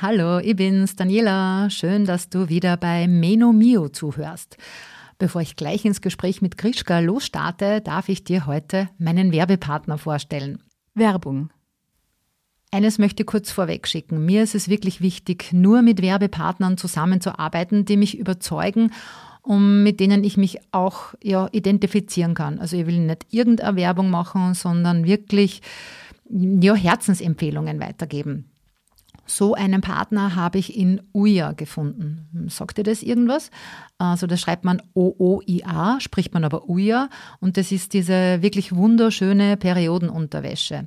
Hallo, ich bin's, Daniela. Schön, dass du wieder bei Meno Mio zuhörst. Bevor ich gleich ins Gespräch mit Krischka losstarte, darf ich dir heute meinen Werbepartner vorstellen. Werbung. Eines möchte ich kurz vorweg schicken. Mir ist es wirklich wichtig, nur mit Werbepartnern zusammenzuarbeiten, die mich überzeugen und mit denen ich mich auch ja, identifizieren kann. Also ich will nicht irgendeine Werbung machen, sondern wirklich ja, Herzensempfehlungen weitergeben. So einen Partner habe ich in UIA gefunden. Sagt ihr das irgendwas? Also das schreibt man O-O-I-A, spricht man aber UIA und das ist diese wirklich wunderschöne Periodenunterwäsche.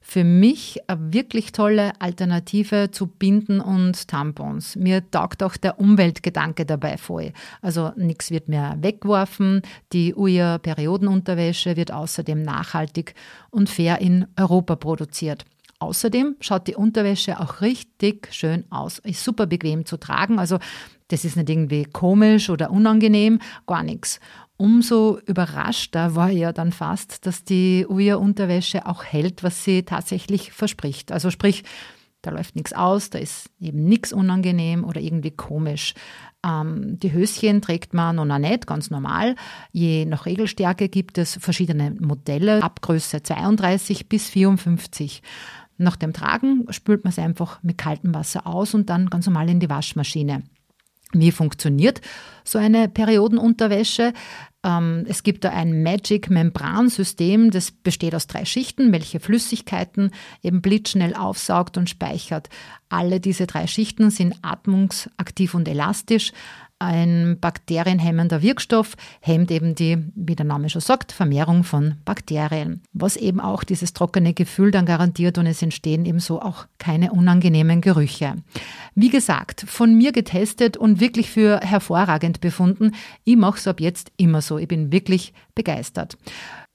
Für mich eine wirklich tolle Alternative zu Binden und Tampons. Mir taugt auch der Umweltgedanke dabei voll. Also nichts wird mehr weggeworfen. Die UIA Periodenunterwäsche wird außerdem nachhaltig und fair in Europa produziert. Außerdem schaut die Unterwäsche auch richtig schön aus. Ist super bequem zu tragen. Also das ist nicht irgendwie komisch oder unangenehm, gar nichts. Umso überraschter war ja dann fast, dass die Uja-Unterwäsche auch hält, was sie tatsächlich verspricht. Also sprich, da läuft nichts aus, da ist eben nichts unangenehm oder irgendwie komisch. Ähm, die Höschen trägt man noch nicht, ganz normal. Je nach Regelstärke gibt es verschiedene Modelle ab Größe 32 bis 54. Nach dem Tragen spült man es einfach mit kaltem Wasser aus und dann ganz normal in die Waschmaschine. Wie funktioniert so eine Periodenunterwäsche? Ähm, es gibt da ein Magic Membransystem, das besteht aus drei Schichten, welche Flüssigkeiten eben blitzschnell aufsaugt und speichert. Alle diese drei Schichten sind atmungsaktiv und elastisch, ein bakterienhemmender Wirkstoff hemmt eben die, wie der Name schon sagt, Vermehrung von Bakterien, was eben auch dieses trockene Gefühl dann garantiert und es entstehen ebenso auch keine unangenehmen Gerüche. Wie gesagt, von mir getestet und wirklich für hervorragend befunden. Ich mache es ab jetzt immer so. Ich bin wirklich begeistert.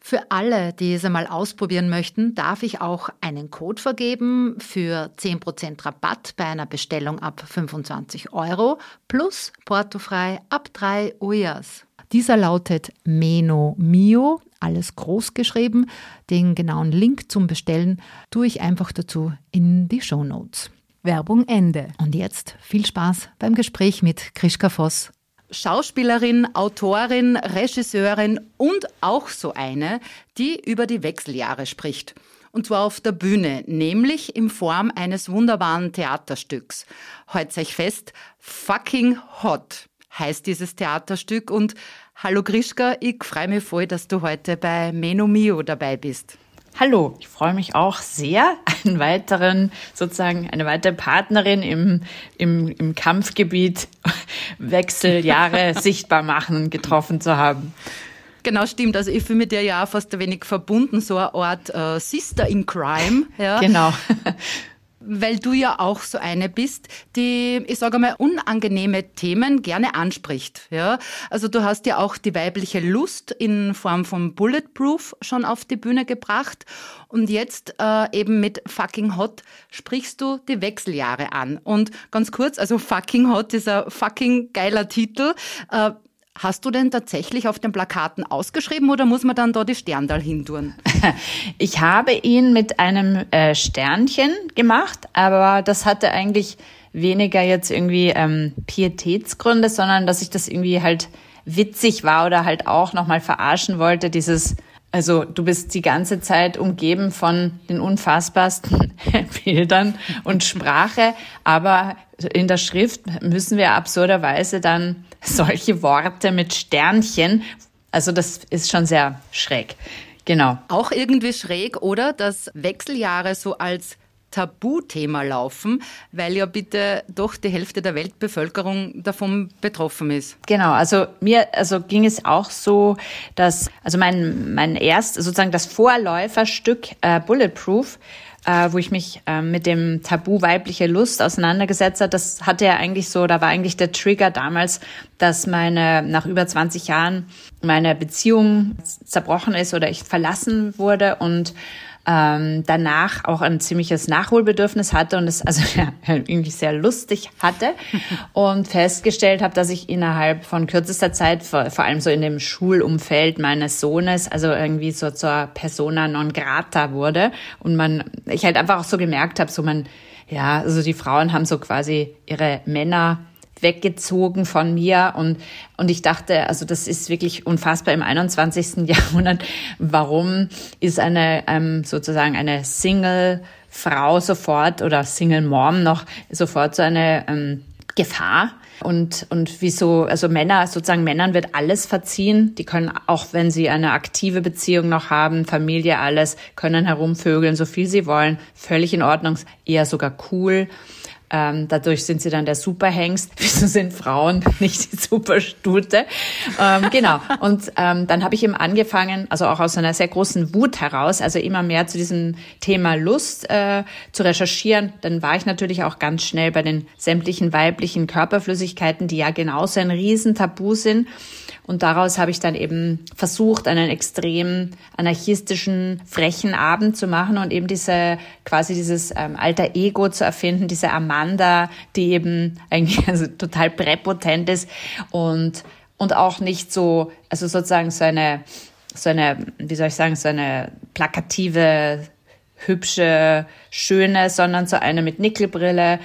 Für alle, die es einmal ausprobieren möchten, darf ich auch einen Code vergeben für 10% Rabatt bei einer Bestellung ab 25 Euro plus portofrei ab 3 Ujas. Dieser lautet Meno Mio, alles groß geschrieben. Den genauen Link zum Bestellen tue ich einfach dazu in die Show Notes. Werbung Ende. Und jetzt viel Spaß beim Gespräch mit Krischka Voss Schauspielerin, Autorin, Regisseurin und auch so eine, die über die Wechseljahre spricht. Und zwar auf der Bühne, nämlich in Form eines wunderbaren Theaterstücks. Heute euch fest, Fucking Hot heißt dieses Theaterstück. Und hallo Grischka, ich freue mich voll, dass du heute bei Meno Mio dabei bist. Hallo, ich freue mich auch sehr, einen weiteren, sozusagen eine weitere Partnerin im, im, im Kampfgebiet Wechseljahre sichtbar machen getroffen zu haben. Genau, stimmt. Also ich fühle mich dir ja auch fast ein wenig verbunden, so eine Art äh, Sister in Crime. Ja. Genau. Weil du ja auch so eine bist, die, ich sage mal, unangenehme Themen gerne anspricht. Ja? Also du hast ja auch die weibliche Lust in Form von Bulletproof schon auf die Bühne gebracht und jetzt äh, eben mit Fucking Hot sprichst du die Wechseljahre an. Und ganz kurz, also Fucking Hot ist ein fucking geiler Titel. Äh, Hast du denn tatsächlich auf den Plakaten ausgeschrieben oder muss man dann da die Sterndal hintun? Ich habe ihn mit einem äh, Sternchen gemacht, aber das hatte eigentlich weniger jetzt irgendwie ähm, Pietätsgründe, sondern dass ich das irgendwie halt witzig war oder halt auch nochmal verarschen wollte, dieses also du bist die ganze Zeit umgeben von den unfassbarsten Bildern und Sprache, aber in der Schrift müssen wir absurderweise dann solche Worte mit Sternchen. Also das ist schon sehr schräg. Genau. Auch irgendwie schräg, oder? Dass Wechseljahre so als Tabuthema laufen, weil ja bitte doch die Hälfte der Weltbevölkerung davon betroffen ist. Genau, also mir also ging es auch so, dass also mein mein erst sozusagen das Vorläuferstück äh, Bulletproof äh, wo ich mich äh, mit dem Tabu weibliche Lust auseinandergesetzt habe. Das hatte ja eigentlich so, da war eigentlich der Trigger damals, dass meine, nach über 20 Jahren meine Beziehung zerbrochen ist oder ich verlassen wurde und ähm, danach auch ein ziemliches Nachholbedürfnis hatte und es also ja, irgendwie sehr lustig hatte und festgestellt habe, dass ich innerhalb von kürzester Zeit, vor, vor allem so in dem Schulumfeld meines Sohnes, also irgendwie so zur Persona non grata wurde und man, ich halt einfach auch so gemerkt habe, so man, ja, also die Frauen haben so quasi ihre Männer weggezogen von mir und, und ich dachte, also das ist wirklich unfassbar im 21. Jahrhundert. Warum ist eine, ähm, sozusagen eine Single Frau sofort oder Single Mom noch sofort so eine ähm, Gefahr? Und, und wieso, also Männer, sozusagen Männern wird alles verziehen. Die können, auch wenn sie eine aktive Beziehung noch haben, Familie, alles, können herumvögeln, so viel sie wollen. Völlig in Ordnung, eher sogar cool. Ähm, dadurch sind sie dann der Superhengst. Wieso sind Frauen nicht die Superstute? Ähm, genau. Und ähm, dann habe ich eben angefangen, also auch aus einer sehr großen Wut heraus, also immer mehr zu diesem Thema Lust äh, zu recherchieren. Dann war ich natürlich auch ganz schnell bei den sämtlichen weiblichen Körperflüssigkeiten, die ja genauso ein Riesentabu sind. Und daraus habe ich dann eben versucht, einen extrem anarchistischen, frechen Abend zu machen und eben diese, quasi dieses ähm, alter Ego zu erfinden, diese Amanda, die eben eigentlich also total präpotent ist und, und auch nicht so, also sozusagen so eine, so eine, wie soll ich sagen, so eine plakative, hübsche, schöne, sondern so eine mit Nickelbrille,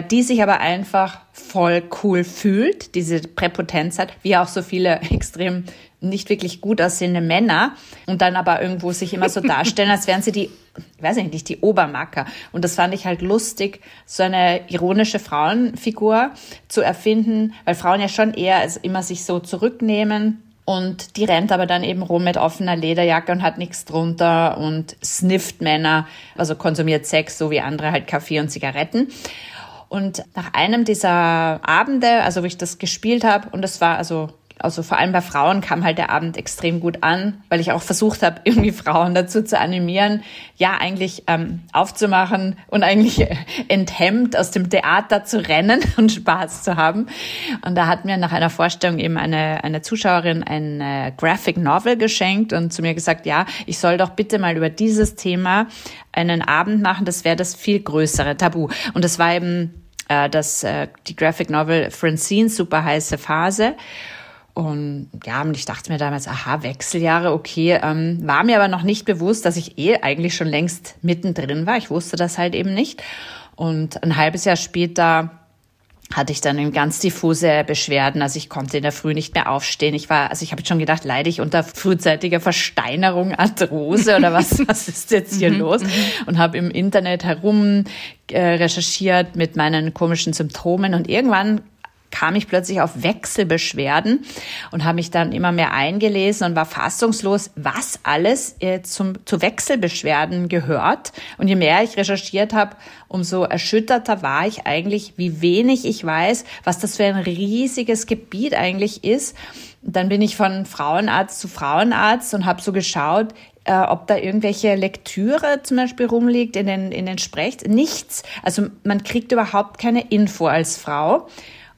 die sich aber einfach voll cool fühlt, diese Präpotenz hat, wie auch so viele extrem nicht wirklich gut aussehende Männer und dann aber irgendwo sich immer so darstellen, als wären sie die, ich weiß nicht, die Obermacker. Und das fand ich halt lustig, so eine ironische Frauenfigur zu erfinden, weil Frauen ja schon eher also immer sich so zurücknehmen und die rennt aber dann eben rum mit offener Lederjacke und hat nichts drunter und snifft Männer, also konsumiert Sex, so wie andere halt Kaffee und Zigaretten. Und nach einem dieser Abende, also wo ich das gespielt habe, und das war also also vor allem bei Frauen kam halt der Abend extrem gut an, weil ich auch versucht habe, irgendwie Frauen dazu zu animieren, ja eigentlich ähm, aufzumachen und eigentlich enthemmt aus dem Theater zu rennen und Spaß zu haben. Und da hat mir nach einer Vorstellung eben eine, eine Zuschauerin ein äh, Graphic Novel geschenkt und zu mir gesagt, ja, ich soll doch bitte mal über dieses Thema einen Abend machen, das wäre das viel größere Tabu. Und das war eben äh, das, äh, die Graphic Novel Francine, super heiße Phase. Und ja, und ich dachte mir damals, aha, Wechseljahre, okay. Ähm, war mir aber noch nicht bewusst, dass ich eh eigentlich schon längst mittendrin war. Ich wusste das halt eben nicht. Und ein halbes Jahr später hatte ich dann ganz diffuse Beschwerden. Also ich konnte in der Früh nicht mehr aufstehen. Ich war, also ich habe schon gedacht, leide ich unter frühzeitiger Versteinerung, Arthrose oder was, was ist jetzt hier mhm, los? Mhm. Und habe im Internet herum äh, recherchiert mit meinen komischen Symptomen und irgendwann kam ich plötzlich auf Wechselbeschwerden und habe mich dann immer mehr eingelesen und war fassungslos, was alles äh, zum, zu Wechselbeschwerden gehört. Und je mehr ich recherchiert habe, umso erschütterter war ich eigentlich, wie wenig ich weiß, was das für ein riesiges Gebiet eigentlich ist. Dann bin ich von Frauenarzt zu Frauenarzt und habe so geschaut, äh, ob da irgendwelche Lektüre zum Beispiel rumliegt in den, in den Sprech. Nichts. Also man kriegt überhaupt keine Info als Frau.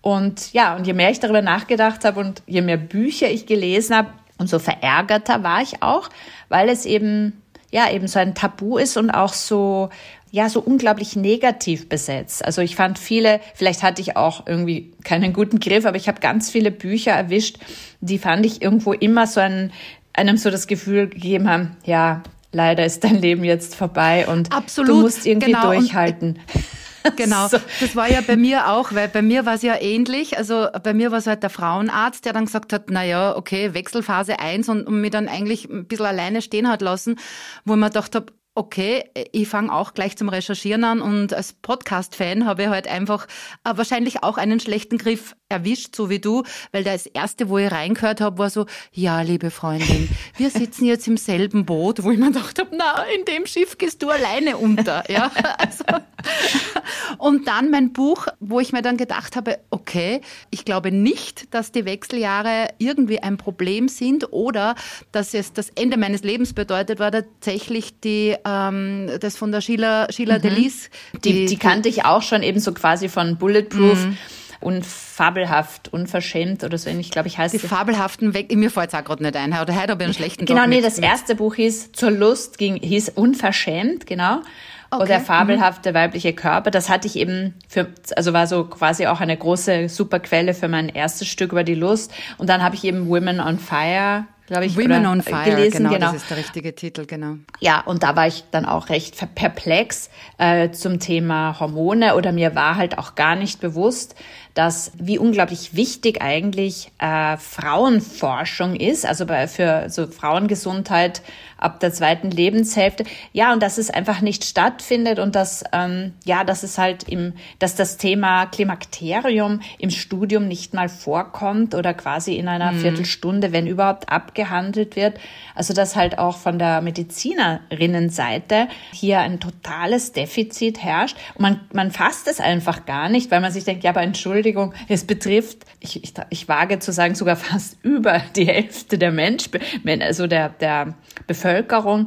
Und ja, und je mehr ich darüber nachgedacht habe und je mehr Bücher ich gelesen habe, umso verärgerter war ich auch, weil es eben ja eben so ein Tabu ist und auch so ja so unglaublich negativ besetzt. Also ich fand viele, vielleicht hatte ich auch irgendwie keinen guten Griff, aber ich habe ganz viele Bücher erwischt, die fand ich irgendwo immer so ein einem so das Gefühl gegeben haben, ja, leider ist dein Leben jetzt vorbei und Absolut, du musst irgendwie genau. durchhalten. Und Genau, so. das war ja bei mir auch, weil bei mir war es ja ähnlich. Also bei mir war es halt der Frauenarzt, der dann gesagt hat, na ja, okay, Wechselphase 1 und, und mich dann eigentlich ein bisschen alleine stehen hat lassen, wo ich mir gedacht habe, okay, ich fange auch gleich zum Recherchieren an und als Podcast-Fan habe ich halt einfach äh, wahrscheinlich auch einen schlechten Griff erwischt, so wie du, weil das erste, wo ich reingehört habe, war so, ja, liebe Freundin, wir sitzen jetzt im selben Boot, wo ich mir gedacht habe, na, in dem Schiff gehst du alleine unter, ja. Also, Und dann mein Buch, wo ich mir dann gedacht habe, okay, ich glaube nicht, dass die Wechseljahre irgendwie ein Problem sind oder dass es das Ende meines Lebens bedeutet, war tatsächlich die, ähm, das von der Sheila, Sheila mhm. Delis. Die, die, die, kannte ich auch schon eben so quasi von Bulletproof. Mhm und fabelhaft, unverschämt oder so ähnlich, glaube ich, heißt Die fabelhaften weg, mir fällt es auch gerade nicht ein, oder heute habe ich einen schlechten Genau, Tag nee, das erste Buch hieß Zur Lust, ging, hieß Unverschämt, genau. Okay. Oder fabelhafte mhm. weibliche Körper. Das hatte ich eben für, also war so quasi auch eine große super Quelle für mein erstes Stück über die Lust. Und dann habe ich eben Women on Fire glaube ich, Women on Fire, gelesen. Genau, genau, das ist der richtige Titel, genau. Ja, und da war ich dann auch recht perplex äh, zum Thema Hormone oder mir war halt auch gar nicht bewusst, dass wie unglaublich wichtig eigentlich äh, Frauenforschung ist, also bei, für so Frauengesundheit ab der zweiten Lebenshälfte. Ja, und dass es einfach nicht stattfindet und dass, ähm, ja, dass es halt im, dass das Thema Klimakterium im Studium nicht mal vorkommt oder quasi in einer mhm. Viertelstunde, wenn überhaupt, abgehandelt wird. Also dass halt auch von der Medizinerinnenseite hier ein totales Defizit herrscht. Und man, man fasst es einfach gar nicht, weil man sich denkt, ja, aber Entschuldigung, es betrifft, ich, ich, ich wage zu sagen, sogar fast über die Hälfte der Menschen, also der, der Bevölkerung,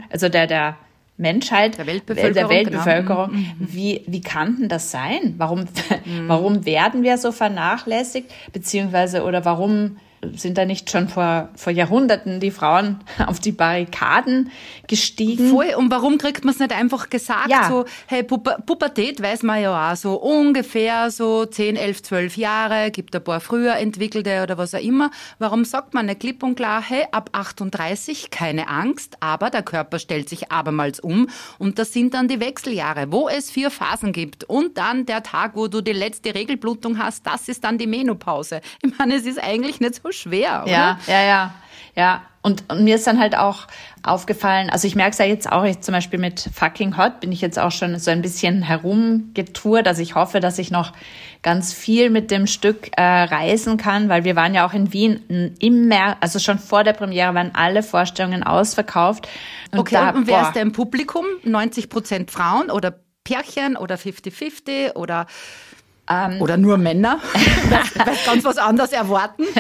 also der, der Menschheit, der Weltbevölkerung, der Weltbevölkerung. Genau. Wie, wie kann denn das sein? Warum, mhm. warum werden wir so vernachlässigt? Beziehungsweise, oder warum sind da nicht schon vor, vor Jahrhunderten die Frauen auf die Barrikaden gestiegen? Voll. Und warum kriegt man es nicht einfach gesagt? Ja. So, hey, Puber Pubertät weiß man ja auch so ungefähr so 10, 11, 12 Jahre, gibt ein paar früher entwickelte oder was auch immer. Warum sagt man nicht klipp und klar, hey, ab 38 keine Angst, aber der Körper stellt sich abermals um und das sind dann die Wechseljahre, wo es vier Phasen gibt und dann der Tag, wo du die letzte Regelblutung hast, das ist dann die Menopause. Ich meine, es ist eigentlich nicht so schwer, oder? Ja, ja, ja. Ja, und, und mir ist dann halt auch aufgefallen, also ich merke es ja jetzt auch, ich zum Beispiel mit Fucking Hot bin ich jetzt auch schon so ein bisschen herumgetourt. Also ich hoffe, dass ich noch ganz viel mit dem Stück äh, reisen kann, weil wir waren ja auch in Wien im März, also schon vor der Premiere waren alle Vorstellungen ausverkauft. Und okay, da, und wer boah, ist da im Publikum? 90 Prozent Frauen oder Pärchen oder 50-50 oder ähm, Oder nur Männer? das, ganz was anderes erwarten?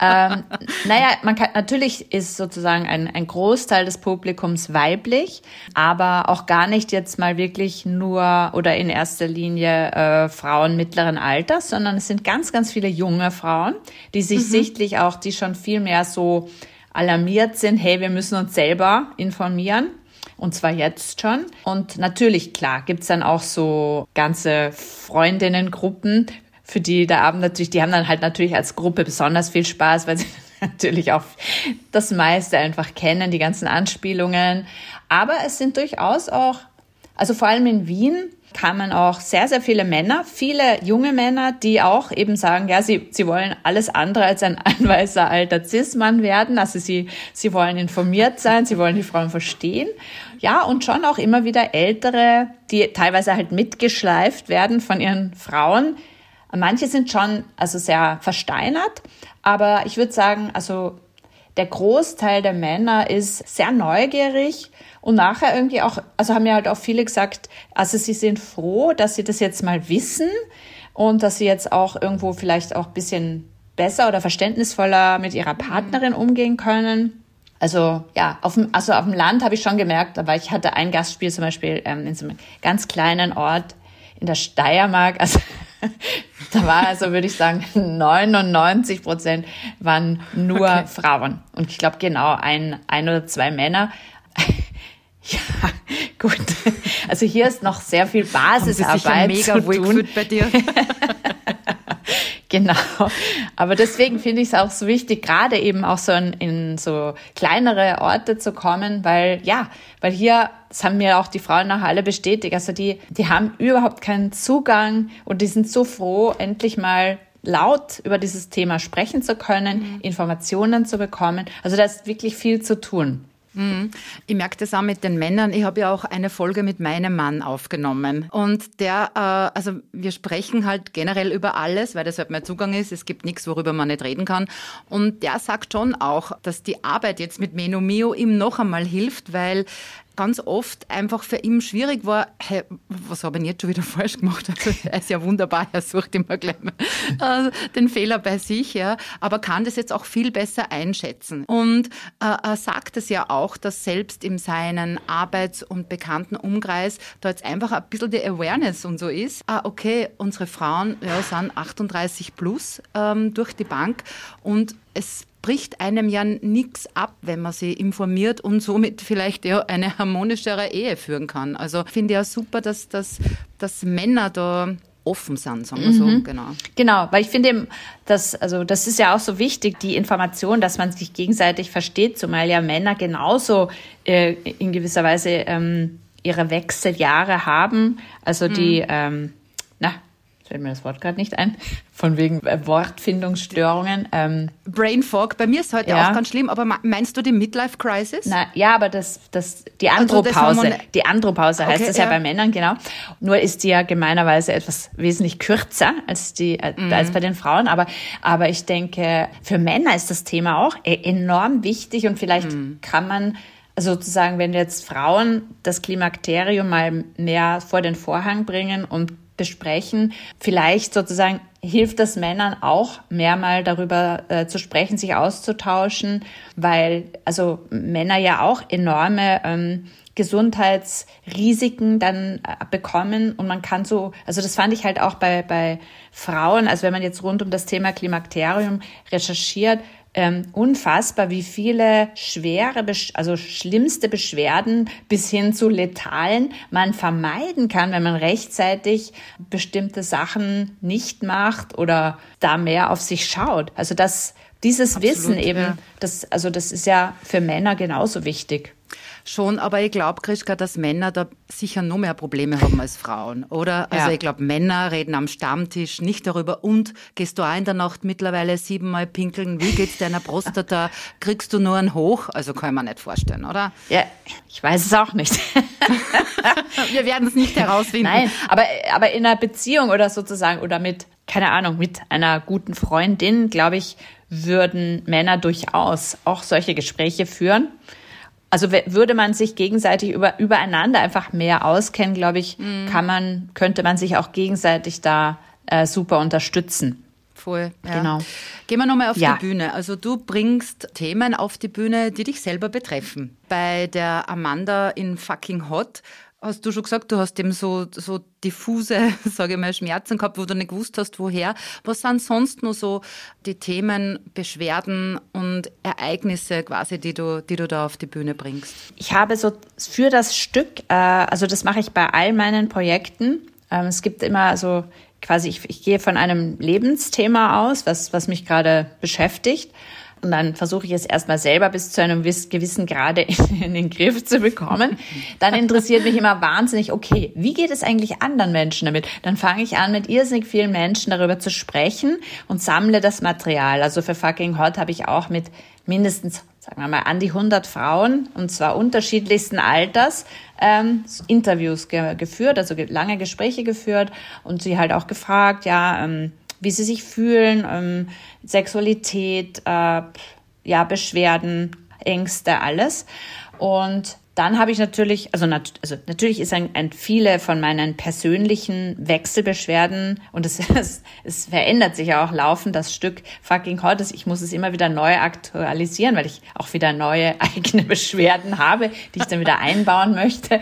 ähm, naja, man kann, natürlich ist sozusagen ein, ein Großteil des Publikums weiblich, aber auch gar nicht jetzt mal wirklich nur oder in erster Linie äh, Frauen mittleren Alters, sondern es sind ganz, ganz viele junge Frauen, die sich mhm. sichtlich auch, die schon viel mehr so alarmiert sind, hey, wir müssen uns selber informieren und zwar jetzt schon. Und natürlich, klar, gibt's dann auch so ganze Freundinnengruppen, für die der Abend natürlich, die haben dann halt natürlich als Gruppe besonders viel Spaß, weil sie natürlich auch das meiste einfach kennen, die ganzen Anspielungen. Aber es sind durchaus auch, also vor allem in Wien, kamen auch sehr, sehr viele Männer, viele junge Männer, die auch eben sagen, ja, sie, sie wollen alles andere als ein anweiser alter Cis-Mann werden. Also sie, sie wollen informiert sein, sie wollen die Frauen verstehen. Ja, und schon auch immer wieder Ältere, die teilweise halt mitgeschleift werden von ihren Frauen. Manche sind schon also sehr versteinert, aber ich würde sagen, also der Großteil der Männer ist sehr neugierig und nachher irgendwie auch, also haben mir halt auch viele gesagt, also sie sind froh, dass sie das jetzt mal wissen und dass sie jetzt auch irgendwo vielleicht auch ein bisschen besser oder verständnisvoller mit ihrer Partnerin umgehen können. Also ja, auf dem, also auf dem Land habe ich schon gemerkt, aber ich hatte ein Gastspiel zum Beispiel ähm, in so einem ganz kleinen Ort in der Steiermark. Also da war also, würde ich sagen, 99 Prozent waren nur okay. Frauen. Und ich glaube genau ein, ein oder zwei Männer. Ja, gut. Also hier ist noch sehr viel Basisarbeit mega zu tun. bei dir. genau. Aber deswegen finde ich es auch so wichtig, gerade eben auch so in, in so kleinere Orte zu kommen, weil ja, weil hier, das haben mir auch die Frauen nachher alle bestätigt, also die, die haben überhaupt keinen Zugang und die sind so froh, endlich mal laut über dieses Thema sprechen zu können, mhm. Informationen zu bekommen. Also da ist wirklich viel zu tun. Mhm. Ich merke das auch mit den Männern. Ich habe ja auch eine Folge mit meinem Mann aufgenommen. Und der, äh, also wir sprechen halt generell über alles, weil das halt mein Zugang ist. Es gibt nichts, worüber man nicht reden kann. Und der sagt schon auch, dass die Arbeit jetzt mit Menomio ihm noch einmal hilft, weil ganz oft einfach für ihn schwierig war, hey, was habe ich jetzt schon wieder falsch gemacht? Also, er ist ja wunderbar, er sucht immer gleich mal, äh, den Fehler bei sich, ja, aber kann das jetzt auch viel besser einschätzen. Und äh, er sagt es ja auch, dass selbst in seinen Arbeits- und bekannten Umkreis da jetzt einfach ein bisschen die Awareness und so ist. Ah, okay, unsere Frauen ja, sind 38 plus ähm, durch die Bank und es bricht einem ja nichts ab, wenn man sie informiert und somit vielleicht ja eine harmonischere Ehe führen kann. Also finde ich ja super, dass, dass, dass Männer da offen sind, sagen wir so, mhm. genau. Genau, weil ich finde, dass, also das ist ja auch so wichtig, die Information, dass man sich gegenseitig versteht, zumal ja Männer genauso äh, in gewisser Weise ähm, ihre Wechseljahre haben. Also die, mhm. ähm, na, fällt mir das Wort gerade nicht ein, von wegen äh, Wortfindungsstörungen. Ähm, Brain Fog, bei mir ist heute ja. auch ganz schlimm, aber meinst du die Midlife Crisis? Na, ja, aber das, das, die Andropause, also die Andropause heißt okay, das ja, ja, bei Männern, genau. Nur ist die ja gemeinerweise etwas wesentlich kürzer als die, äh, mhm. als bei den Frauen, aber, aber ich denke, für Männer ist das Thema auch e-, enorm wichtig und vielleicht mhm. kann man sozusagen, wenn jetzt Frauen das Klimakterium mal mehr vor den Vorhang bringen und besprechen. Vielleicht sozusagen hilft das Männern auch, mehr mal darüber äh, zu sprechen, sich auszutauschen, weil also Männer ja auch enorme ähm, Gesundheitsrisiken dann äh, bekommen und man kann so, also das fand ich halt auch bei, bei Frauen, also wenn man jetzt rund um das Thema Klimakterium recherchiert, ähm, unfassbar, wie viele schwere, also schlimmste Beschwerden bis hin zu letalen man vermeiden kann, wenn man rechtzeitig bestimmte Sachen nicht macht oder da mehr auf sich schaut. Also das, dieses Absolut, Wissen eben, ja. das, also das ist ja für Männer genauso wichtig. Schon, aber ich glaube, Krischka, dass Männer da sicher noch mehr Probleme haben als Frauen, oder? Also ja. ich glaube, Männer reden am Stammtisch nicht darüber und gehst du auch in der Nacht mittlerweile siebenmal pinkeln, wie geht's deiner Prostata, kriegst du nur einen Hoch? Also kann ich mir nicht vorstellen, oder? Ja, ich weiß es auch nicht. Wir werden es nicht herausfinden. Nein, aber, aber in einer Beziehung oder sozusagen oder mit, keine Ahnung, mit einer guten Freundin, glaube ich, würden Männer durchaus auch solche Gespräche führen. Also würde man sich gegenseitig über, übereinander einfach mehr auskennen, glaube ich, mhm. kann man, könnte man sich auch gegenseitig da äh, super unterstützen. Voll, ja. genau. Gehen wir nochmal auf ja. die Bühne. Also du bringst Themen auf die Bühne, die dich selber betreffen. Bei der Amanda in Fucking Hot hast du schon gesagt, du hast eben so, so diffuse, sage ich mal, Schmerzen gehabt, wo du nicht gewusst hast, woher. Was sind sonst nur so die Themen, Beschwerden und Ereignisse quasi, die du, die du da auf die Bühne bringst? Ich habe so für das Stück, äh, also das mache ich bei all meinen Projekten. Ähm, es gibt immer so quasi, ich, ich gehe von einem Lebensthema aus, was, was mich gerade beschäftigt. Und dann versuche ich es erstmal selber bis zu einem gewissen Grade in, den Griff zu bekommen. Dann interessiert mich immer wahnsinnig, okay, wie geht es eigentlich anderen Menschen damit? Dann fange ich an, mit irrsinnig vielen Menschen darüber zu sprechen und sammle das Material. Also für Fucking Hot habe ich auch mit mindestens sagen wir mal, an die 100 Frauen, und zwar unterschiedlichsten Alters, ähm, Interviews ge geführt, also lange Gespräche geführt und sie halt auch gefragt, ja, ähm, wie sie sich fühlen, ähm, Sexualität, äh, ja, Beschwerden, Ängste, alles. Und dann habe ich natürlich, also, nat also natürlich ist ein, ein viele von meinen persönlichen Wechselbeschwerden und es, es, es verändert sich ja auch laufend das Stück Fucking Hot. Ich muss es immer wieder neu aktualisieren, weil ich auch wieder neue eigene Beschwerden habe, die ich dann wieder einbauen möchte.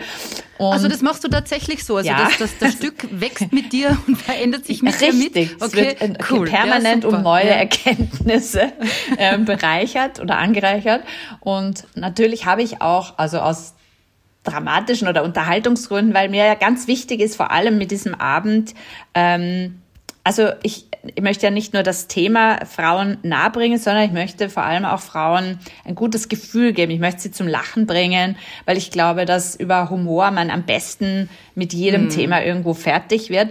Und also das machst du tatsächlich so. Also ja. das, das, das Stück wächst mit dir und verändert sich mit Richtig. dir mit. Okay, es wird cool. permanent ja, um neue ja. Erkenntnisse äh, bereichert oder angereichert. Und natürlich habe ich auch, also aus dramatischen oder Unterhaltungsgründen, weil mir ja ganz wichtig ist, vor allem mit diesem Abend, ähm, also ich, ich möchte ja nicht nur das Thema Frauen nahebringen, sondern ich möchte vor allem auch Frauen ein gutes Gefühl geben. Ich möchte sie zum Lachen bringen, weil ich glaube, dass über Humor man am besten mit jedem mhm. Thema irgendwo fertig wird.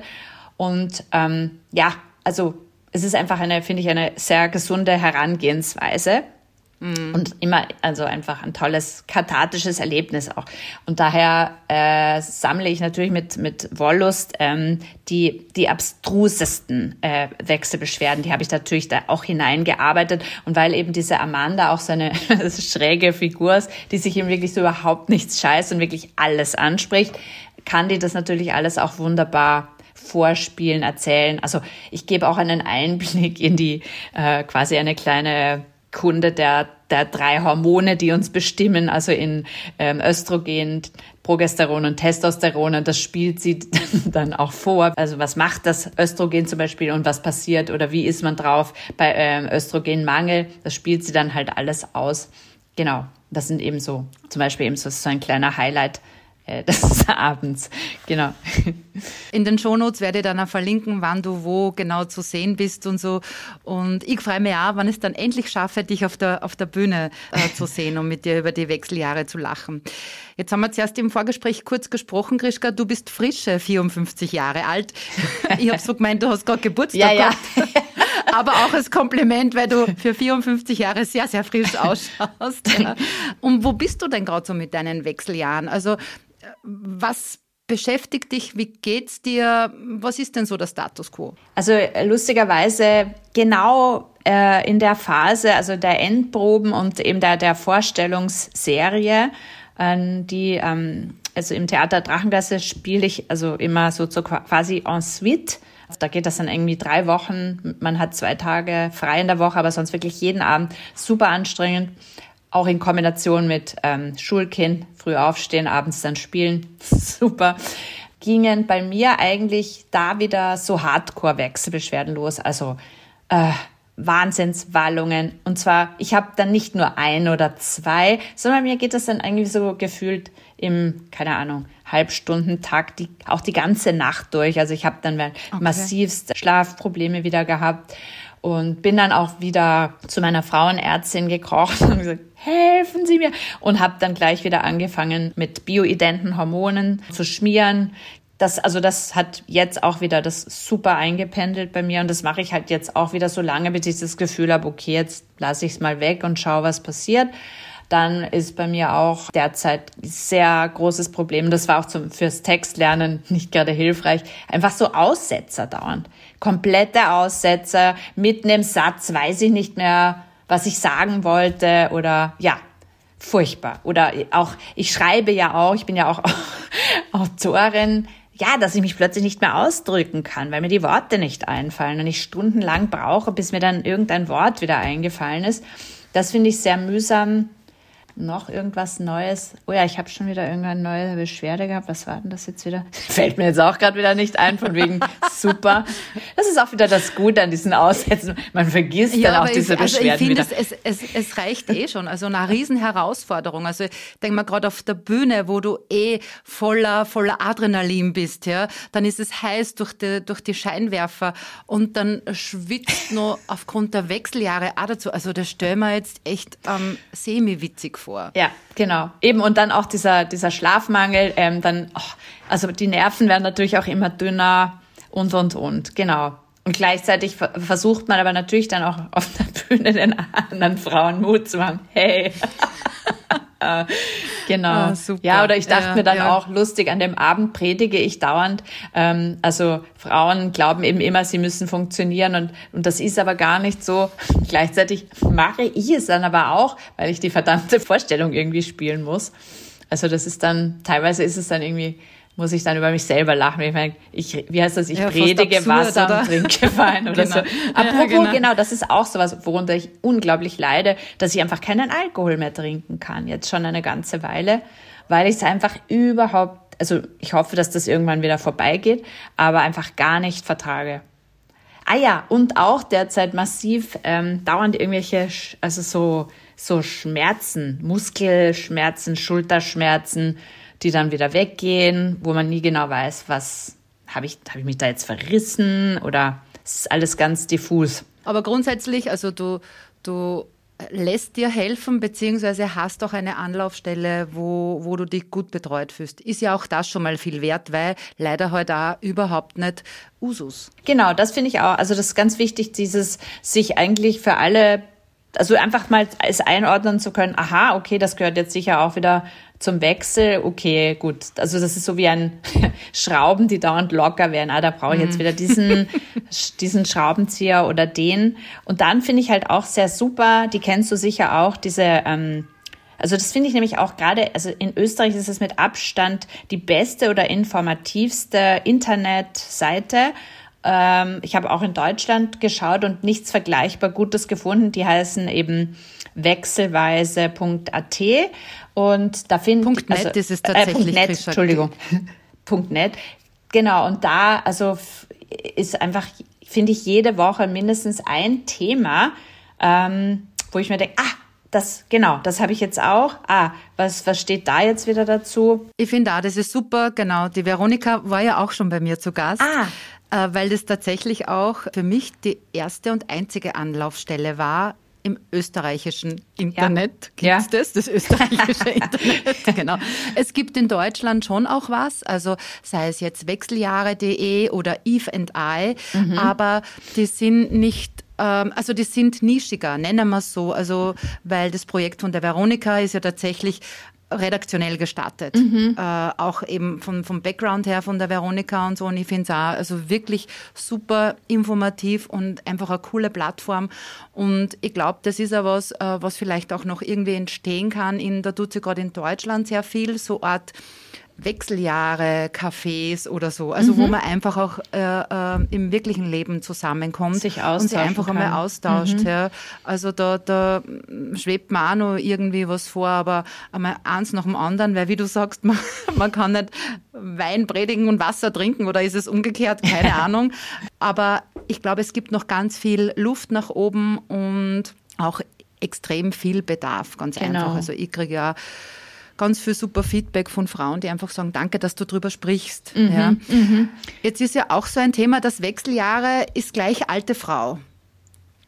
Und ähm, ja, also es ist einfach eine, finde ich, eine sehr gesunde Herangehensweise. Mhm. Und immer, also einfach ein tolles kathartisches Erlebnis auch. Und daher äh, sammle ich natürlich mit, mit Wollust ähm, die, die abstrusesten äh, Wechselbeschwerden. Die habe ich natürlich da auch hineingearbeitet. Und weil eben diese Amanda auch so eine schräge Figur ist, die sich eben wirklich so überhaupt nichts scheißt und wirklich alles anspricht, kann die das natürlich alles auch wunderbar vorspielen, erzählen. Also ich gebe auch einen Einblick in die äh, quasi eine kleine Kunde der, der drei Hormone, die uns bestimmen, also in ähm, Östrogen, Progesteron und Testosteron. Und das spielt sie dann auch vor. Also was macht das Östrogen zum Beispiel und was passiert oder wie ist man drauf bei ähm, Östrogenmangel? Das spielt sie dann halt alles aus. Genau, das sind eben so, zum Beispiel eben so, so ein kleiner Highlight äh, des Abends. Genau. In den Shownotes werde ich dann auch verlinken, wann du wo genau zu sehen bist und so. Und ich freue mich auch, wann ich es dann endlich schaffe, dich auf der, auf der Bühne äh, zu sehen und mit dir über die Wechseljahre zu lachen. Jetzt haben wir zuerst im Vorgespräch kurz gesprochen, Grischka, du bist frische 54 Jahre alt. Ich habe so gemeint, du hast gerade Geburtstag ja, ja. Aber auch als Kompliment, weil du für 54 Jahre sehr, sehr frisch ausschaust. Und wo bist du denn gerade so mit deinen Wechseljahren? Also was beschäftigt dich? Wie geht's dir? Was ist denn so der Status quo? Also lustigerweise genau äh, in der Phase, also der Endproben und eben der, der Vorstellungsserie, äh, die ähm, also im Theater Drachengasse spiele ich also immer so, so quasi en suite. Da geht das dann irgendwie drei Wochen. Man hat zwei Tage frei in der Woche, aber sonst wirklich jeden Abend super anstrengend auch in Kombination mit ähm, Schulkind, früh aufstehen, abends dann spielen, super, gingen bei mir eigentlich da wieder so Hardcore-Wechselbeschwerden los. Also äh, Wahnsinnswallungen. Und zwar, ich habe dann nicht nur ein oder zwei, sondern mir geht das dann eigentlich so gefühlt im, keine Ahnung, Halbstundentakt, die, auch die ganze Nacht durch. Also ich habe dann okay. massivst Schlafprobleme wieder gehabt und bin dann auch wieder zu meiner Frauenärztin gekrochen und gesagt, helfen Sie mir. Und habe dann gleich wieder angefangen mit bioidenten Hormonen zu schmieren. Das, also das hat jetzt auch wieder das super eingependelt bei mir und das mache ich halt jetzt auch wieder so lange, bis ich das Gefühl habe, okay, jetzt lasse ich es mal weg und schaue, was passiert. Dann ist bei mir auch derzeit sehr großes Problem, das war auch zum, fürs Textlernen nicht gerade hilfreich, einfach so Aussetzer dauernd. Komplette Aussetzer, mitten im Satz weiß ich nicht mehr, was ich sagen wollte oder ja, furchtbar. Oder auch, ich schreibe ja auch, ich bin ja auch Autorin, ja, dass ich mich plötzlich nicht mehr ausdrücken kann, weil mir die Worte nicht einfallen und ich stundenlang brauche, bis mir dann irgendein Wort wieder eingefallen ist. Das finde ich sehr mühsam noch irgendwas Neues? Oh ja, ich habe schon wieder irgendeine neue Beschwerde gehabt. Was war denn das jetzt wieder? Fällt mir jetzt auch gerade wieder nicht ein, von wegen super. Das ist auch wieder das Gute an diesen Aussätzen. Man vergisst ja, dann auch diese ich, also Beschwerden ich wieder. Es, es, es reicht eh schon. Also eine Riesenherausforderung. Also ich denke mal gerade auf der Bühne, wo du eh voller, voller Adrenalin bist, ja, dann ist es heiß durch die, durch die Scheinwerfer und dann schwitzt noch aufgrund der Wechseljahre auch dazu. Also das stellen wir jetzt echt ähm, semi-witzig vor vor. Ja, genau. Eben und dann auch dieser, dieser Schlafmangel, ähm, dann, oh, also die Nerven werden natürlich auch immer dünner und, und, und, genau. Und gleichzeitig versucht man aber natürlich dann auch auf der Bühne den anderen Frauen Mut zu machen. Hey, genau. Ah, ja, oder ich dachte ja, mir dann ja. auch, lustig, an dem Abend predige ich dauernd. Ähm, also Frauen glauben eben immer, sie müssen funktionieren und, und das ist aber gar nicht so. Gleichzeitig mache ich es dann aber auch, weil ich die verdammte Vorstellung irgendwie spielen muss. Also das ist dann, teilweise ist es dann irgendwie muss ich dann über mich selber lachen. Ich meine, ich, wie heißt das? Ich ja, predige absurd, Wasser oder? und trinke Wein oder genau. so. Apropos, ja, genau. genau, das ist auch sowas, worunter ich unglaublich leide, dass ich einfach keinen Alkohol mehr trinken kann. Jetzt schon eine ganze Weile, weil ich es einfach überhaupt, also ich hoffe, dass das irgendwann wieder vorbeigeht, aber einfach gar nicht vertrage. Ah ja, und auch derzeit massiv ähm, dauernd irgendwelche, also so, so Schmerzen, Muskelschmerzen, Schulterschmerzen, die dann wieder weggehen, wo man nie genau weiß, was habe ich, habe ich mich da jetzt verrissen oder es ist alles ganz diffus. Aber grundsätzlich, also du, du lässt dir helfen, beziehungsweise hast auch eine Anlaufstelle, wo, wo du dich gut betreut fühlst. Ist ja auch das schon mal viel wert, weil leider heute halt auch überhaupt nicht Usus. Genau, das finde ich auch. Also das ist ganz wichtig, dieses sich eigentlich für alle Also einfach mal es einordnen zu können, aha, okay, das gehört jetzt sicher auch wieder zum Wechsel, okay, gut. Also das ist so wie ein Schrauben, die dauernd locker werden. Ah, da brauche ich jetzt mhm. wieder diesen, diesen Schraubenzieher oder den. Und dann finde ich halt auch sehr super, die kennst du sicher auch, diese, ähm, also das finde ich nämlich auch gerade, also in Österreich ist es mit Abstand die beste oder informativste Internetseite. Ähm, ich habe auch in Deutschland geschaut und nichts vergleichbar Gutes gefunden. Die heißen eben wechselweise.at und da finden Punkt .net also, ist es tatsächlich. Äh, .net, Entschuldigung. Punkt .net. Genau, und da also ist einfach, finde ich, jede Woche mindestens ein Thema, ähm, wo ich mir denke, ah, das, genau, das habe ich jetzt auch. Ah, was, was steht da jetzt wieder dazu? Ich finde auch, das ist super, genau. Die Veronika war ja auch schon bei mir zu Gast. Ah. Äh, weil das tatsächlich auch für mich die erste und einzige Anlaufstelle war, im österreichischen Internet ja. gibt es ja. das, das österreichische Internet. genau. Es gibt in Deutschland schon auch was, also sei es jetzt wechseljahre.de oder Eve and I, mhm. aber die sind nicht ähm, also die sind nischiger, nennen wir es so. Also, weil das Projekt von der Veronika ist ja tatsächlich redaktionell gestartet. Mhm. Äh, auch eben von, vom Background her von der Veronika und so. Und ich finde es auch also wirklich super informativ und einfach eine coole Plattform. Und ich glaube, das ist ja was, äh, was vielleicht auch noch irgendwie entstehen kann. In, da tut sie gerade in Deutschland sehr viel, so Art Wechseljahre, Cafés oder so. Also mhm. wo man einfach auch äh, äh, im wirklichen Leben zusammenkommt sich und sich einfach kann. einmal austauscht. Mhm. Ja. Also da, da schwebt mir auch noch irgendwie was vor, aber einmal eins nach dem anderen, weil wie du sagst, man, man kann nicht Wein predigen und Wasser trinken oder ist es umgekehrt, keine Ahnung. Aber ich glaube, es gibt noch ganz viel Luft nach oben und auch extrem viel Bedarf, ganz genau. einfach. Also ich kriege ja ganz viel super Feedback von Frauen, die einfach sagen, danke, dass du drüber sprichst. Mhm, ja. Mhm. Jetzt ist ja auch so ein Thema, das Wechseljahre ist gleich alte Frau.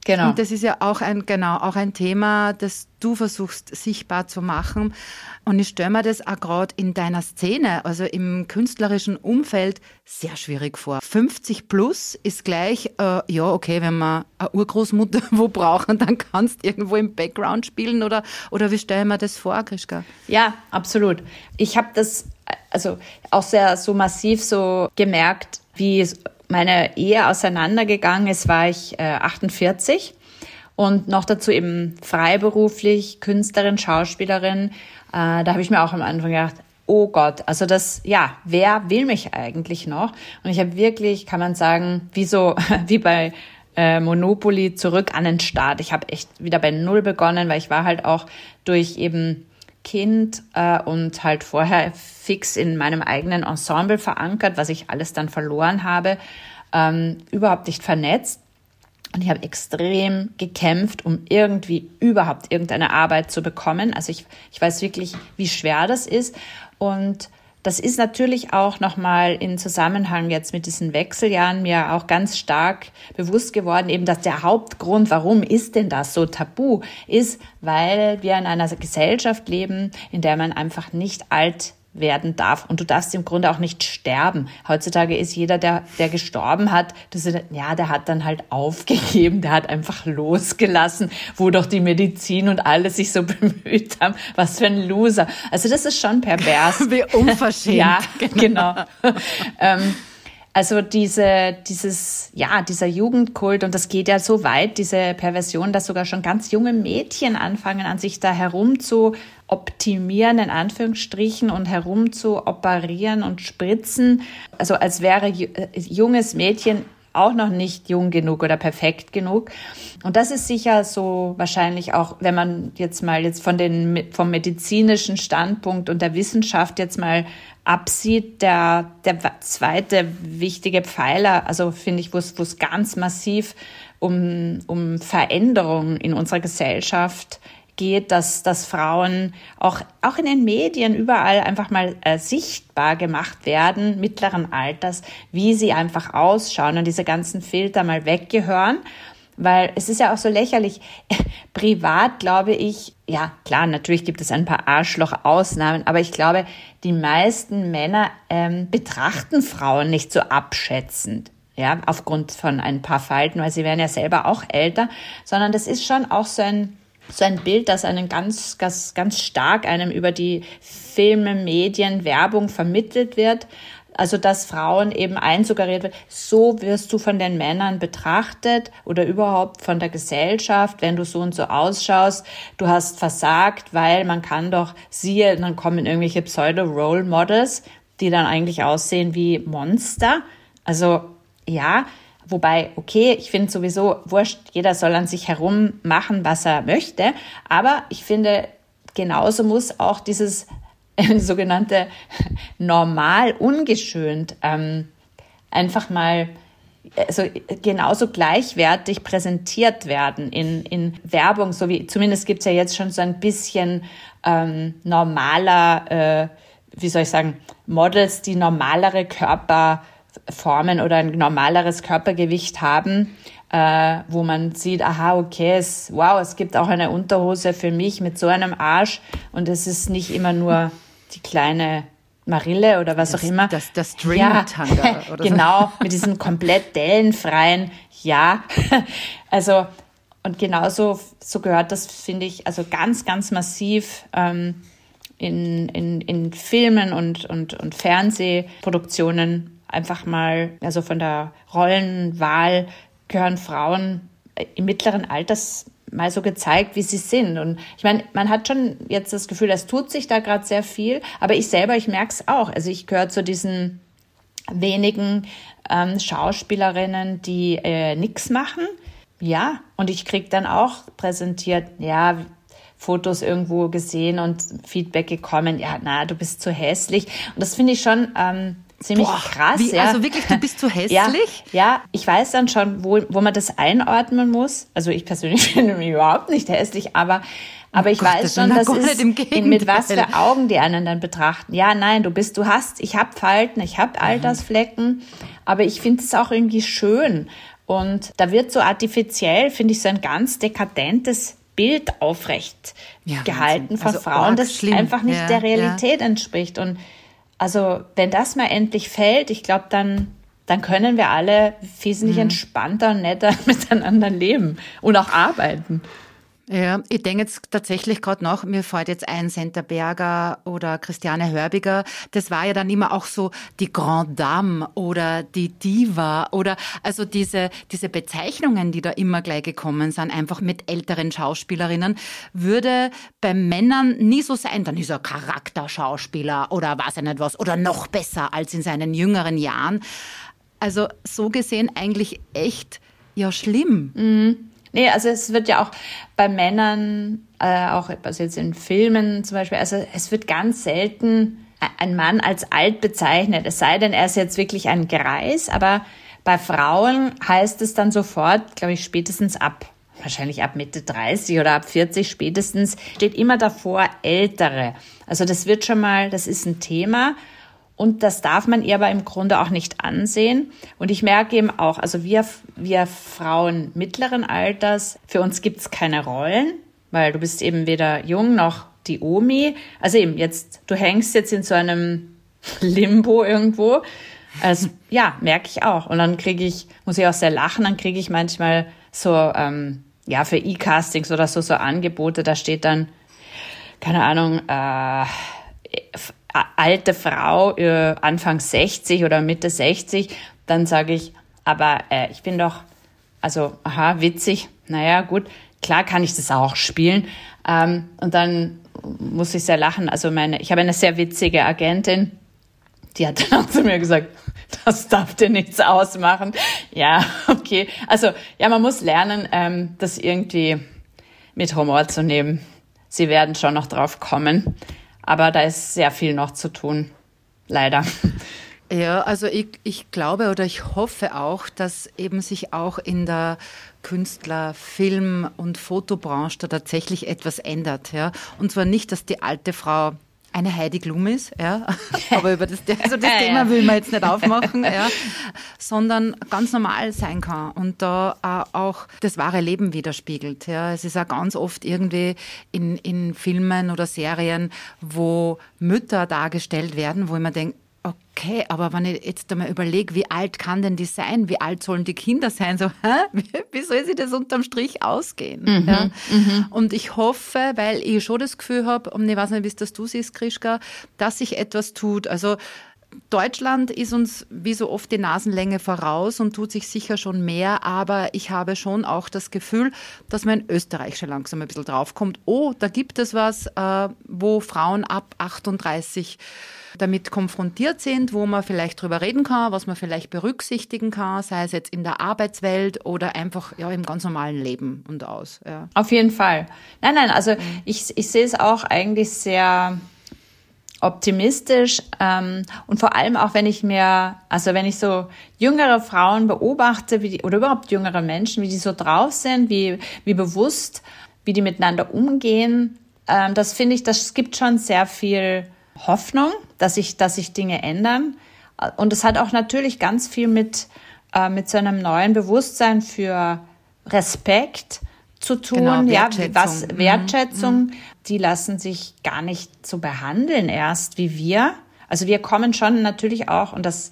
Genau. Und das ist ja auch ein, genau, auch ein Thema, das du versuchst sichtbar zu machen. Und ich stelle mir das auch gerade in deiner Szene, also im künstlerischen Umfeld, sehr schwierig vor. 50 plus ist gleich, äh, ja, okay, wenn wir eine Urgroßmutter wo brauchen, dann kannst du irgendwo im Background spielen oder, oder wie stellen wir das vor, Krischka? Ja, absolut. Ich habe das also auch sehr so massiv so gemerkt, wie meine Ehe auseinandergegangen ist, war ich äh, 48 und noch dazu eben freiberuflich, Künstlerin, Schauspielerin. Äh, da habe ich mir auch am Anfang gedacht, oh Gott, also das, ja, wer will mich eigentlich noch? Und ich habe wirklich, kann man sagen, wie so, wie bei äh, Monopoly zurück an den Start. Ich habe echt wieder bei Null begonnen, weil ich war halt auch durch eben Kind äh, und halt vorher fix in meinem eigenen Ensemble verankert, was ich alles dann verloren habe, ähm, überhaupt nicht vernetzt. Und ich habe extrem gekämpft, um irgendwie überhaupt irgendeine Arbeit zu bekommen. Also ich, ich weiß wirklich, wie schwer das ist. Und das ist natürlich auch nochmal in Zusammenhang jetzt mit diesen Wechseljahren mir auch ganz stark bewusst geworden, eben, dass der Hauptgrund, warum ist denn das so tabu, ist, weil wir in einer Gesellschaft leben, in der man einfach nicht alt werden darf. Und du darfst im Grunde auch nicht sterben. Heutzutage ist jeder, der, der gestorben hat, das ist, ja, der hat dann halt aufgegeben, der hat einfach losgelassen, wo doch die Medizin und alle sich so bemüht haben. Was für ein Loser. Also das ist schon pervers. Wie unverschämt. ja, genau. ähm, also diese, dieses, ja, dieser Jugendkult und das geht ja so weit, diese Perversion, dass sogar schon ganz junge Mädchen anfangen, an sich da herum zu optimieren, in Anführungsstrichen, und herum zu operieren und spritzen. Also als wäre äh, junges Mädchen auch noch nicht jung genug oder perfekt genug. Und das ist sicher so wahrscheinlich auch, wenn man jetzt mal jetzt von den, vom medizinischen Standpunkt und der Wissenschaft jetzt mal absieht, der, der zweite wichtige Pfeiler, also finde ich, wo es, ganz massiv um, um Veränderungen in unserer Gesellschaft geht, dass, dass Frauen auch, auch in den Medien überall einfach mal äh, sichtbar gemacht werden, mittleren Alters, wie sie einfach ausschauen und diese ganzen Filter mal weggehören. Weil es ist ja auch so lächerlich. Privat glaube ich, ja klar, natürlich gibt es ein paar Arschloch-Ausnahmen, aber ich glaube, die meisten Männer ähm, betrachten Frauen nicht so abschätzend ja, aufgrund von ein paar Falten, weil sie werden ja selber auch älter, sondern das ist schon auch so ein so ein Bild, das einen ganz, ganz, ganz stark einem über die Filme, Medien, Werbung vermittelt wird. Also, dass Frauen eben einsuggeriert wird, so wirst du von den Männern betrachtet oder überhaupt von der Gesellschaft, wenn du so und so ausschaust. Du hast versagt, weil man kann doch, siehe, dann kommen irgendwelche Pseudo-Role Models, die dann eigentlich aussehen wie Monster. Also, ja, Wobei, okay, ich finde sowieso wurscht, jeder soll an sich herum machen, was er möchte. Aber ich finde, genauso muss auch dieses sogenannte normal ungeschönt ähm, einfach mal also genauso gleichwertig präsentiert werden in, in Werbung, so wie zumindest gibt es ja jetzt schon so ein bisschen ähm, normaler, äh, wie soll ich sagen, Models, die normalere Körper Formen oder ein normaleres Körpergewicht haben, äh, wo man sieht, aha, okay, es, wow, es gibt auch eine Unterhose für mich mit so einem Arsch und es ist nicht immer nur die kleine Marille oder was das, auch immer. Das, das String-Tanga ja, oder Genau, mit diesem komplett dellenfreien, ja. Also, und genauso so gehört das, finde ich, also ganz, ganz massiv ähm, in, in, in Filmen und, und, und Fernsehproduktionen einfach mal, also von der Rollenwahl gehören Frauen im mittleren Alters mal so gezeigt, wie sie sind. Und ich meine, man hat schon jetzt das Gefühl, es tut sich da gerade sehr viel, aber ich selber, ich merke es auch. Also ich gehöre zu diesen wenigen ähm, Schauspielerinnen, die äh, nichts machen. Ja, und ich kriege dann auch präsentiert, ja, Fotos irgendwo gesehen und Feedback gekommen, ja, na, du bist zu hässlich. Und das finde ich schon ähm, ziemlich Boah, krass. Wie, ja. Also wirklich, du bist zu hässlich? Ja, ja, ich weiß dann schon, wo, wo man das einordnen muss. Also ich persönlich finde mich überhaupt nicht hässlich, aber aber ich oh Gott, weiß schon, das ist mit was für Augen die anderen dann betrachten. Ja, nein, du bist, du hast, ich habe Falten, ich habe Altersflecken, aber ich finde es auch irgendwie schön. Und da wird so artifiziell, finde ich, so ein ganz dekadentes Bild aufrecht ja, gehalten von also Frauen, das schlimm. einfach nicht ja, der Realität ja. entspricht. Und also wenn das mal endlich fällt, ich glaube, dann, dann können wir alle wesentlich mhm. entspannter und netter miteinander leben und auch arbeiten. Ja, ich denke jetzt tatsächlich gerade noch, mir fällt jetzt ein Senta Berger oder Christiane Hörbiger. Das war ja dann immer auch so die Grand Dame oder die Diva oder also diese, diese Bezeichnungen, die da immer gleich gekommen sind, einfach mit älteren Schauspielerinnen, würde bei Männern nie so sein. Dann ist er Charakterschauspieler oder was er nicht was oder noch besser als in seinen jüngeren Jahren. Also so gesehen eigentlich echt ja schlimm. Mhm. Nee, also es wird ja auch bei Männern, äh, auch also jetzt in Filmen zum Beispiel, also es wird ganz selten ein Mann als alt bezeichnet, es sei denn, er ist jetzt wirklich ein Greis, aber bei Frauen heißt es dann sofort, glaube ich, spätestens ab, wahrscheinlich ab Mitte 30 oder ab 40 spätestens, steht immer davor Ältere. Also das wird schon mal, das ist ein Thema und das darf man ihr aber im Grunde auch nicht ansehen. Und ich merke eben auch, also wir, wir Frauen mittleren Alters, für uns gibt's keine Rollen, weil du bist eben weder jung noch die Omi. Also eben jetzt, du hängst jetzt in so einem Limbo irgendwo. Also ja, merke ich auch. Und dann kriege ich, muss ich auch sehr lachen, dann kriege ich manchmal so, ähm, ja, für E-Castings oder so, so Angebote, da steht dann, keine Ahnung, äh, alte Frau, äh, Anfang 60 oder Mitte 60, dann sage ich, aber äh, ich bin doch, also, aha, witzig, naja, gut, klar kann ich das auch spielen. Ähm, und dann muss ich sehr lachen. Also meine, ich habe eine sehr witzige Agentin, die hat dann auch zu mir gesagt, das darf dir nichts ausmachen. Ja, okay. Also ja, man muss lernen, ähm, das irgendwie mit Humor zu nehmen. Sie werden schon noch drauf kommen. Aber da ist sehr viel noch zu tun, leider. Ja, also ich, ich glaube oder ich hoffe auch, dass eben sich auch in der Künstler-, Film- und Fotobranche da tatsächlich etwas ändert. Ja? Und zwar nicht, dass die alte Frau eine Heidi Klum ist, ja, aber über das, also das Thema will man jetzt nicht aufmachen, ja, sondern ganz normal sein kann und da auch das wahre Leben widerspiegelt. Ja. Es ist auch ganz oft irgendwie in, in Filmen oder Serien, wo Mütter dargestellt werden, wo ich mir denke, Okay, aber wenn ich jetzt einmal überlege, wie alt kann denn die sein? Wie alt sollen die Kinder sein? So, hä? wie soll sie das unterm Strich ausgehen? Mhm, ja? mhm. Und ich hoffe, weil ich schon das Gefühl habe, und ich weiß nicht, wie es das du siehst, Krischka, dass sich etwas tut. Also Deutschland ist uns wie so oft die Nasenlänge voraus und tut sich sicher schon mehr, aber ich habe schon auch das Gefühl, dass man in Österreich schon langsam ein bisschen draufkommt. Oh, da gibt es was, äh, wo Frauen ab 38 damit konfrontiert sind, wo man vielleicht drüber reden kann, was man vielleicht berücksichtigen kann, sei es jetzt in der Arbeitswelt oder einfach ja, im ganz normalen Leben und aus. Ja. Auf jeden Fall. Nein, nein, also ich, ich sehe es auch eigentlich sehr optimistisch ähm, und vor allem auch wenn ich mir, also wenn ich so jüngere Frauen beobachte, wie die, oder überhaupt jüngere Menschen, wie die so drauf sind, wie, wie bewusst, wie die miteinander umgehen, ähm, das finde ich, das gibt schon sehr viel Hoffnung, dass sich, dass sich Dinge ändern. Und es hat auch natürlich ganz viel mit, äh, mit so einem neuen Bewusstsein für Respekt zu tun, genau, ja, was mhm. Wertschätzung, mhm. die lassen sich gar nicht so behandeln erst wie wir. Also wir kommen schon natürlich auch und das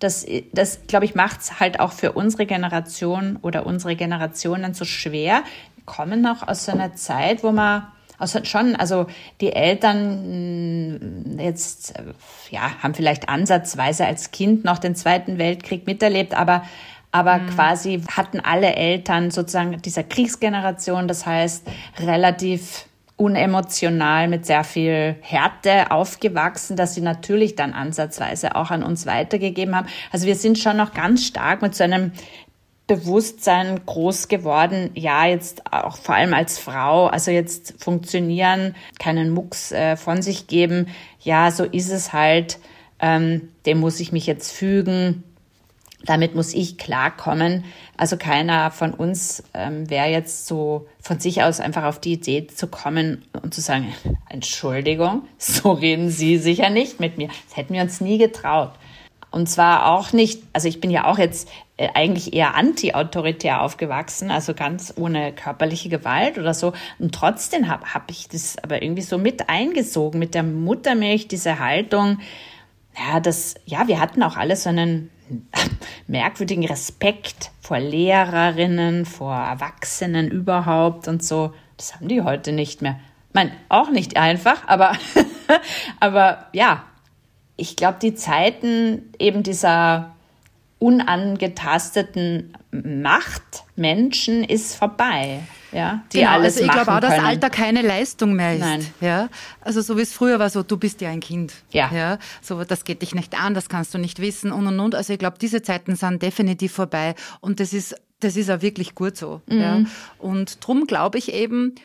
das, das glaube ich, macht es halt auch für unsere Generation oder unsere Generationen so schwer. Wir kommen noch aus so einer Zeit, wo man also schon, also die Eltern mm, jetzt, ja, haben vielleicht ansatzweise als Kind noch den Zweiten Weltkrieg miterlebt, aber aber mhm. quasi hatten alle Eltern sozusagen dieser Kriegsgeneration, das heißt relativ unemotional mit sehr viel Härte aufgewachsen, dass sie natürlich dann ansatzweise auch an uns weitergegeben haben. Also wir sind schon noch ganz stark mit so einem Bewusstsein groß geworden, ja, jetzt auch vor allem als Frau, also jetzt funktionieren, keinen Mucks äh, von sich geben, ja, so ist es halt, ähm, dem muss ich mich jetzt fügen, damit muss ich klarkommen. Also keiner von uns ähm, wäre jetzt so von sich aus einfach auf die Idee zu kommen und zu sagen, Entschuldigung, so reden Sie sicher nicht mit mir. Das hätten wir uns nie getraut. Und zwar auch nicht, also ich bin ja auch jetzt eigentlich eher anti-autoritär aufgewachsen, also ganz ohne körperliche Gewalt oder so. Und trotzdem habe hab ich das aber irgendwie so mit eingesogen, mit der Muttermilch, diese Haltung. Ja, das, ja, wir hatten auch alle so einen merkwürdigen Respekt vor Lehrerinnen, vor Erwachsenen überhaupt und so. Das haben die heute nicht mehr. Ich meine, auch nicht einfach, aber, aber ja, ich glaube, die Zeiten eben dieser unangetasteten Machtmenschen ist vorbei. Ja, die genau, alles also ich glaube auch, dass Alter keine Leistung mehr ist. Nein. Ja, also so wie es früher war, so du bist ja ein Kind. Ja. ja. So das geht dich nicht an, das kannst du nicht wissen und und und. Also ich glaube, diese Zeiten sind definitiv vorbei und das ist das ist auch wirklich gut so. Mhm. Ja. Und drum glaube ich eben,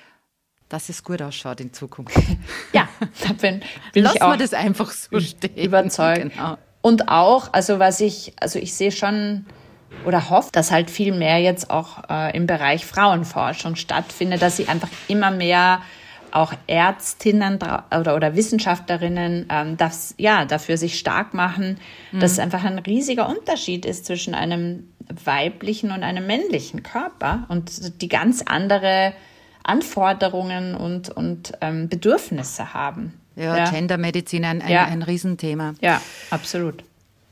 dass es gut ausschaut in Zukunft. Ja, da bin, bin Lass ich auch mal das einfach so stehen. Überzeugt. Genau. Und auch, also was ich, also ich sehe schon oder hoffe, dass halt viel mehr jetzt auch äh, im Bereich Frauenforschung stattfindet, dass sie einfach immer mehr auch Ärztinnen oder, oder Wissenschaftlerinnen ähm, das, ja, dafür sich stark machen, mhm. dass es einfach ein riesiger Unterschied ist zwischen einem weiblichen und einem männlichen Körper und die ganz andere Anforderungen und, und ähm, Bedürfnisse haben. Ja, ja. Gendermedizin ein, ein, ja. ein Riesenthema. Ja, absolut.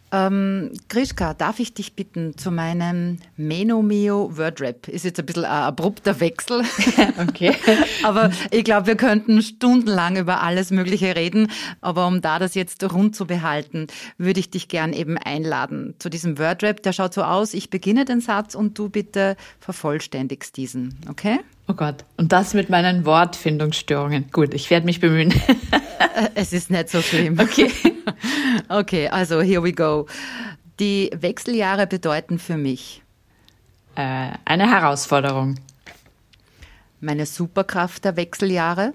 Ähm, Grischka, darf ich dich bitten zu meinem Menomio Wordrap? Ist jetzt ein bisschen ein abrupter Wechsel. okay. aber ich glaube, wir könnten stundenlang über alles Mögliche reden. Aber um da das jetzt rund zu behalten, würde ich dich gern eben einladen zu diesem Wordrap. Der schaut so aus, ich beginne den Satz und du bitte vervollständigst diesen. Okay? Oh Gott. Und das mit meinen Wortfindungsstörungen. Gut, ich werde mich bemühen. es ist nicht so schlimm. Okay. Okay, also here we go. Die Wechseljahre bedeuten für mich äh, eine Herausforderung. Meine Superkraft der Wechseljahre.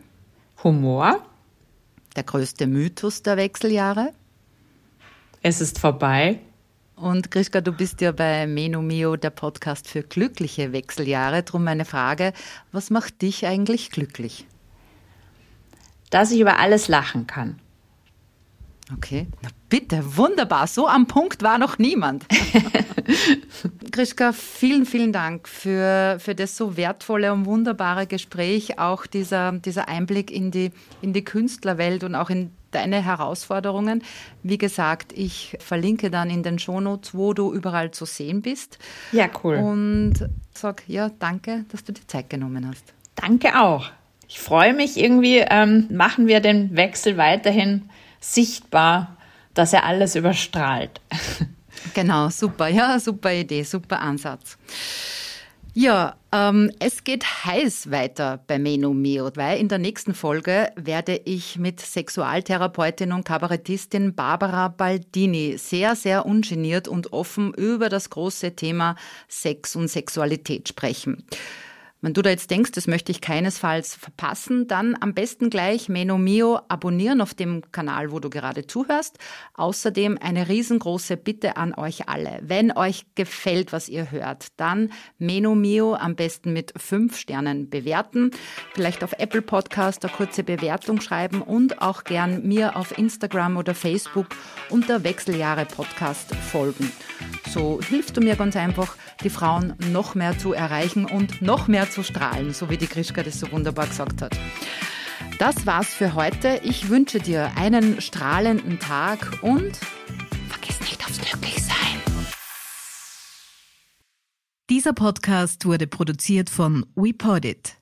Humor. Der größte Mythos der Wechseljahre. Es ist vorbei. Und Grischka, du bist ja bei Meno Mio, der Podcast für glückliche Wechseljahre. Drum meine Frage, was macht dich eigentlich glücklich? Dass ich über alles lachen kann. Okay, na bitte, wunderbar. So am Punkt war noch niemand. Grischka, vielen, vielen Dank für, für das so wertvolle und wunderbare Gespräch, auch dieser, dieser Einblick in die, in die Künstlerwelt und auch in deine Herausforderungen. Wie gesagt, ich verlinke dann in den Shownotes, wo du überall zu sehen bist. Ja, cool. Und sag, ja, danke, dass du dir Zeit genommen hast. Danke auch. Ich freue mich irgendwie, ähm, machen wir den Wechsel weiterhin sichtbar, dass er alles überstrahlt. Genau, super, ja, super Idee, super Ansatz. Ja, ähm, es geht heiß weiter bei Meno Mio, weil in der nächsten Folge werde ich mit Sexualtherapeutin und Kabarettistin Barbara Baldini sehr, sehr ungeniert und offen über das große Thema Sex und Sexualität sprechen. Wenn du da jetzt denkst, das möchte ich keinesfalls verpassen, dann am besten gleich Meno Mio abonnieren auf dem Kanal, wo du gerade zuhörst. Außerdem eine riesengroße Bitte an euch alle. Wenn euch gefällt, was ihr hört, dann Meno Mio am besten mit fünf Sternen bewerten. Vielleicht auf Apple Podcast eine kurze Bewertung schreiben und auch gern mir auf Instagram oder Facebook unter Wechseljahre Podcast folgen. So hilfst du mir ganz einfach, die Frauen noch mehr zu erreichen und noch mehr zu strahlen, so wie die Krischka das so wunderbar gesagt hat. Das war's für heute. Ich wünsche dir einen strahlenden Tag und vergiss nicht aufs Glücklichsein. Dieser Podcast wurde produziert von WePodit.